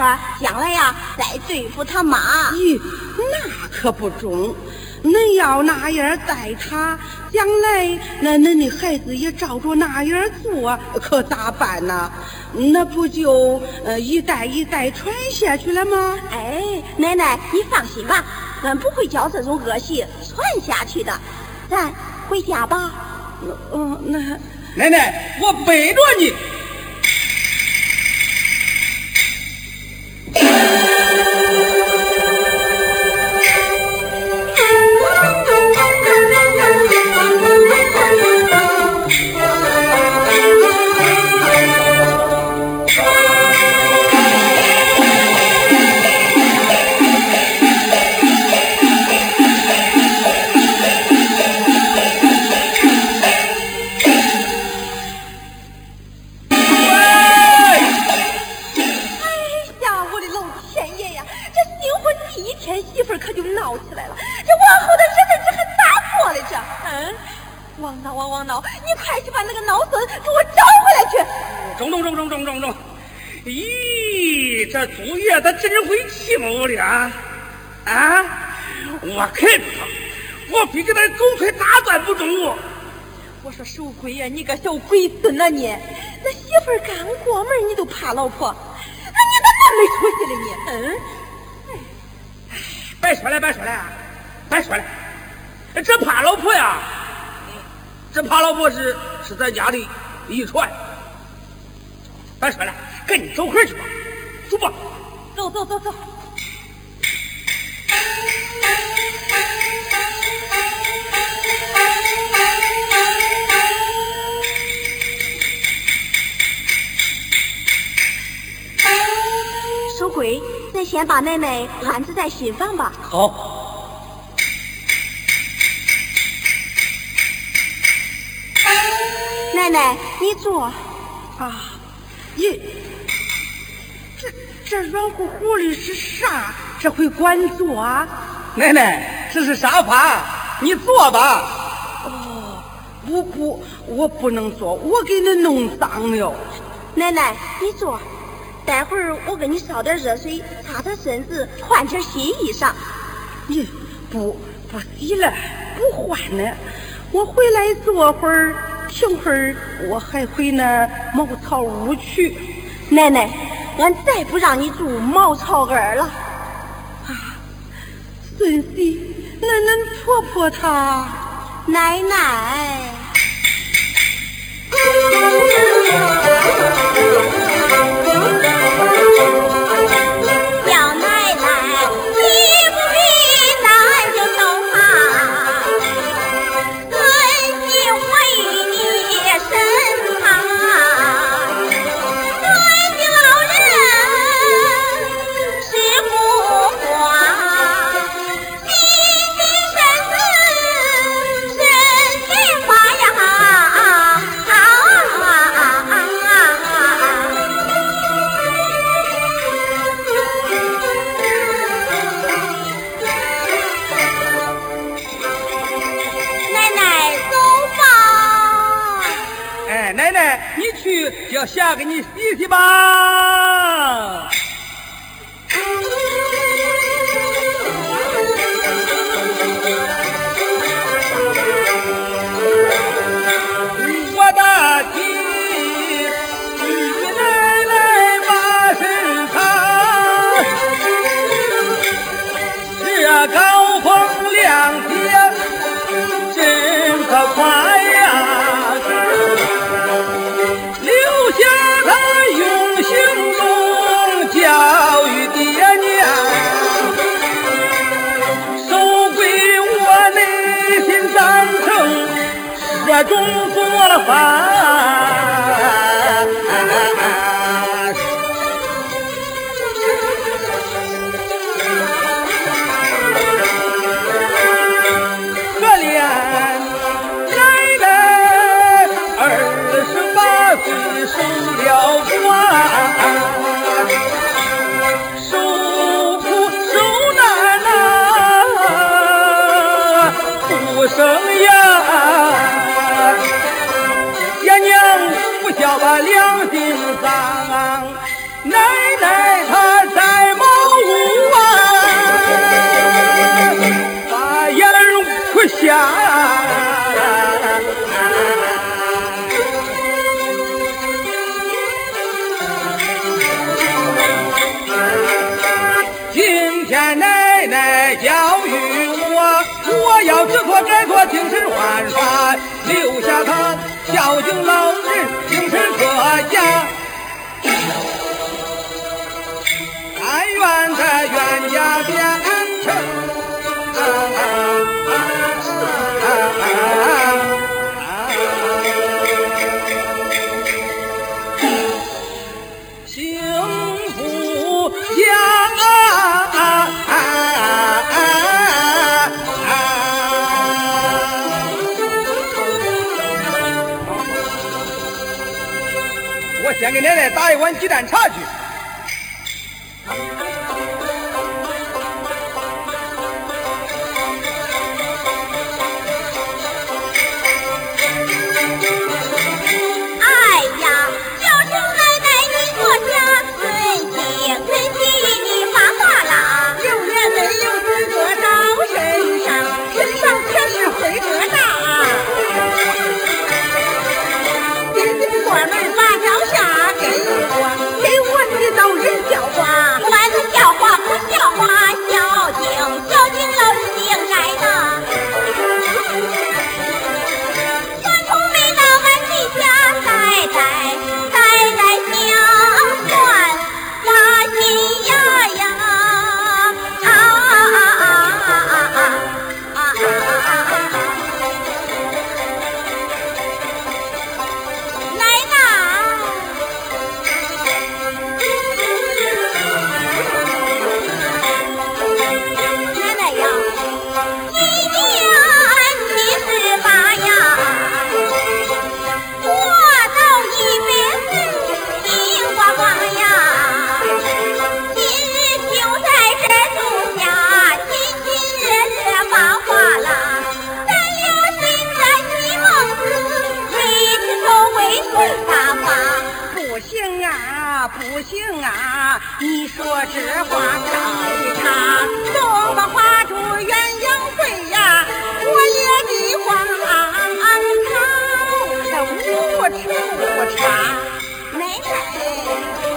法，将来呀再对付他妈。咦，那可不中。恁要那样待他，将来那恁的孩子也照着那样做，可咋办呢？那不就呃一代一代传下去了吗？哎，奶奶，你放心吧，俺不会教这种恶习传下去的。咱回家吧。嗯，那奶奶，我背着你。中中中中中！咦，这祖爷他真会计谋的啊！啊我看着他，我非给他狗腿打断不中。我说守规呀，你个小鬼孙呐你！那媳妇刚过门，你都怕老婆，那你咋那没出息了你？嗯？哎，别说了，别说了，别说了。这怕老婆呀，这怕老婆是是咱家的遗传。别说了，赶紧找活去吧，走吧。走走走走。守规，咱先把妹妹安置在新房吧。好。奶奶，你坐。啊，你这这软乎乎的是啥？这会管坐啊？奶奶，这是沙发，你坐吧。哦，不不，我不能坐，我给你弄脏了。奶奶，你坐。待会儿我给你烧点热水，擦擦身子，换件新衣裳。你不不洗了，不换了。我回来坐会儿，停会儿，我还回那茅草屋去。奶奶，俺再不让你住茅草庵了。啊孙媳，那恁婆婆她，奶奶。要下给你洗洗吧。中做了饭，孝敬老人，精神可嘉。但愿在冤家边奶奶打一碗鸡蛋茶去。不行啊！你说这话太差，东方花烛鸳鸯会呀，我也的话长，无处插。奶奶。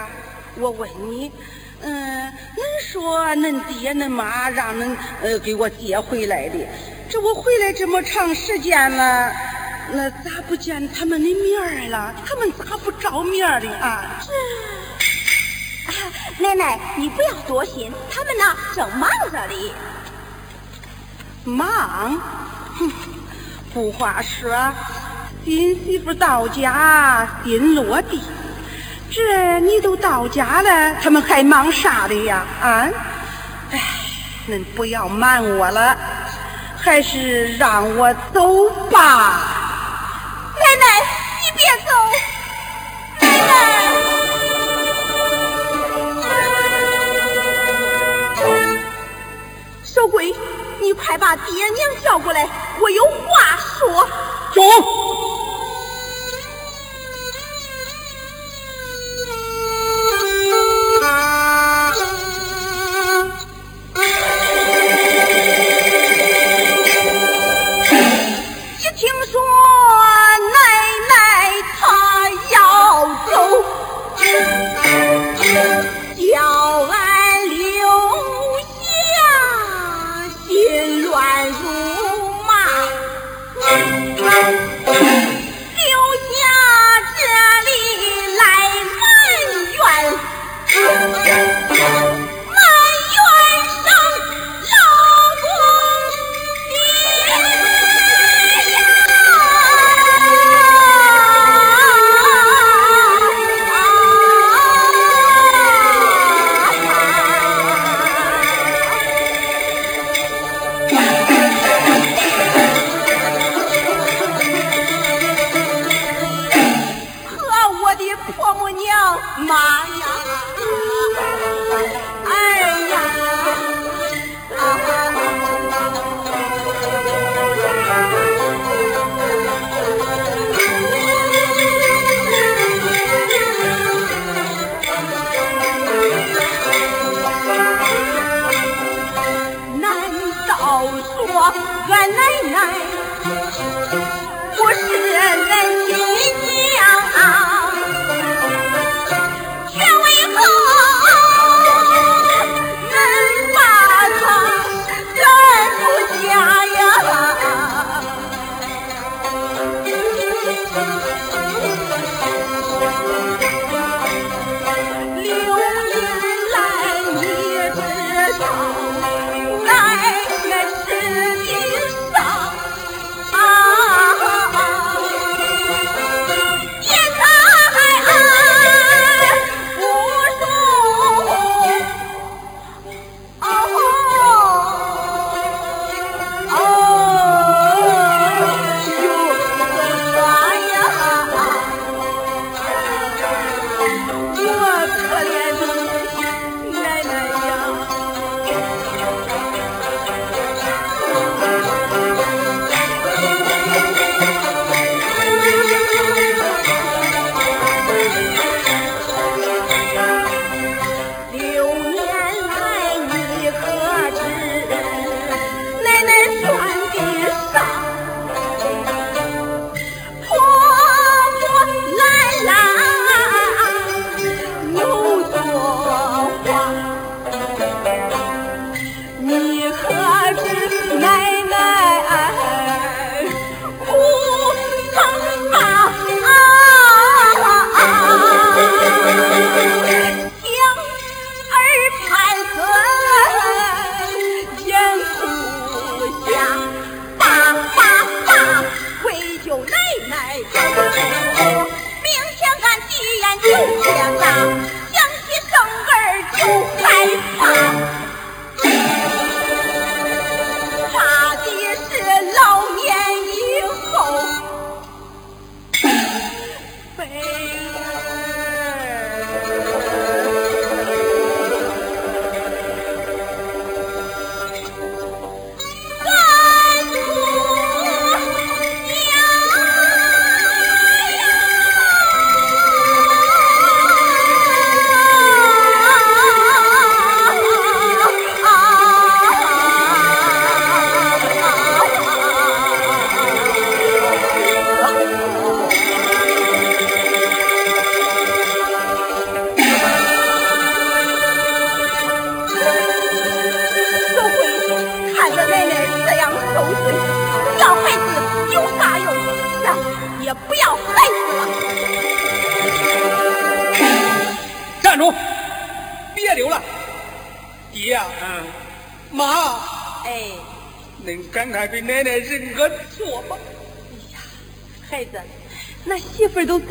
呀，我问你，嗯，恁说恁爹恁妈让恁呃给我接回来的，这我回来这么长时间了，那咋不见他们的面儿了？他们咋不着面儿的啊？奶奶，你不要多心，他们呢正忙着哩。忙，哼，不话说，新媳妇到家心落地。这你都到家了，他们还忙啥的呀？啊？哎，恁不要瞒我了，还是让我走吧。奶奶，你别走，奶奶。小鬼，你快把爹娘叫过来，我有话说。走。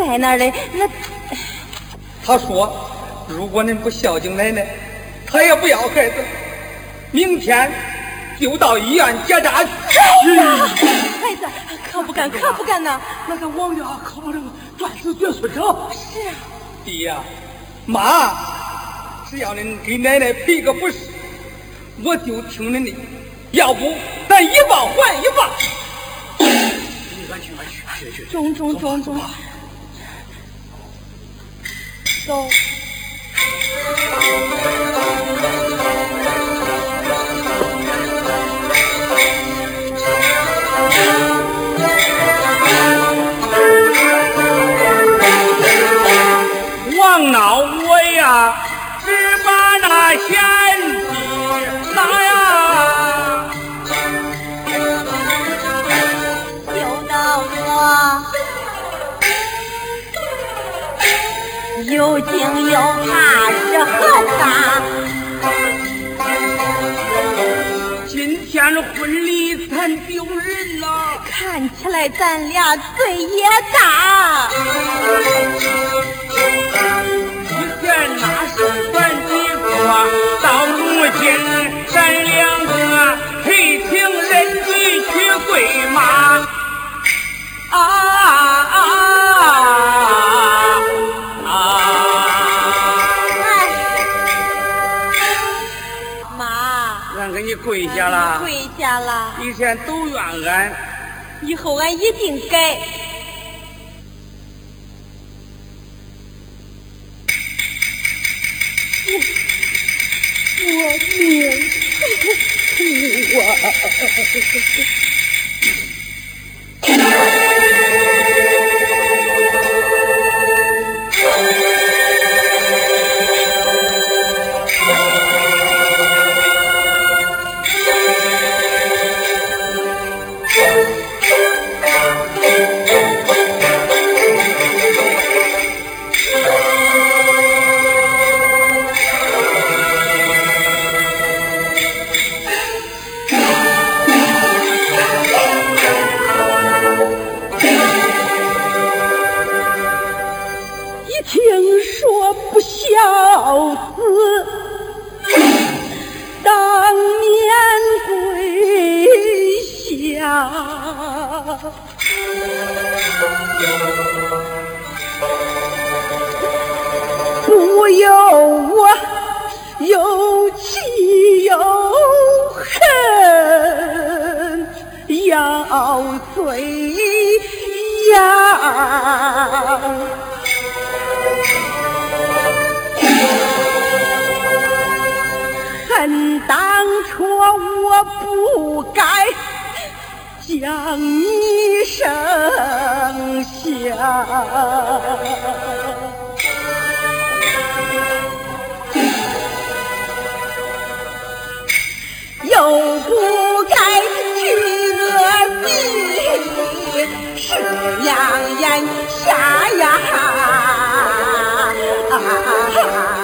在那儿嘞，那他说，如果您不孝敬奶奶，他也不要孩子。明天就到医院结扎去。孩子可不敢，可不敢呐。那个王家可不能断子绝孙啊！是啊，爹呀、妈，只要您给奶奶赔个不是，我就听您的。要不，咱一报还一报。你快去，快去，去中。中中中中，走。王闹我呀，只把那贤又惊又怕是何他？今天婚礼咱丢人了，看起来咱俩罪也大。以前那是咱几个，到如今咱两个赔情认罪去跪妈。啊啊啊！跪下了跪下了以前都怨俺以后俺一定改。我我命苦啊。憔悴呀。恨当初我不该将你生下，又不。是娘眼瞎呀。啊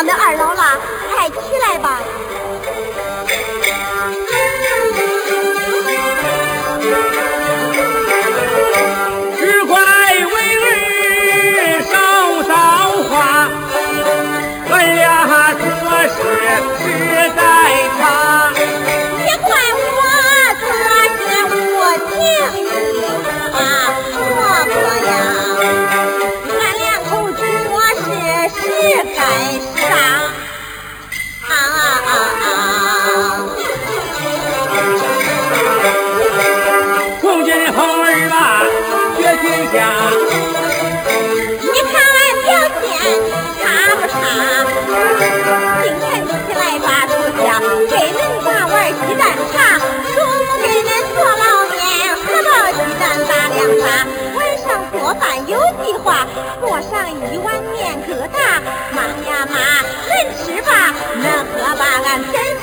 咱们二老啦，快起来吧。大妈呀妈，恁吃吧，恁喝吧，俺真。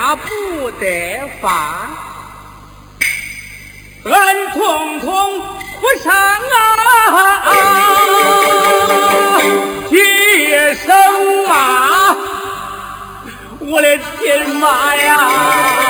他不得法。俺统统不上啊！铁生马，我的天马呀！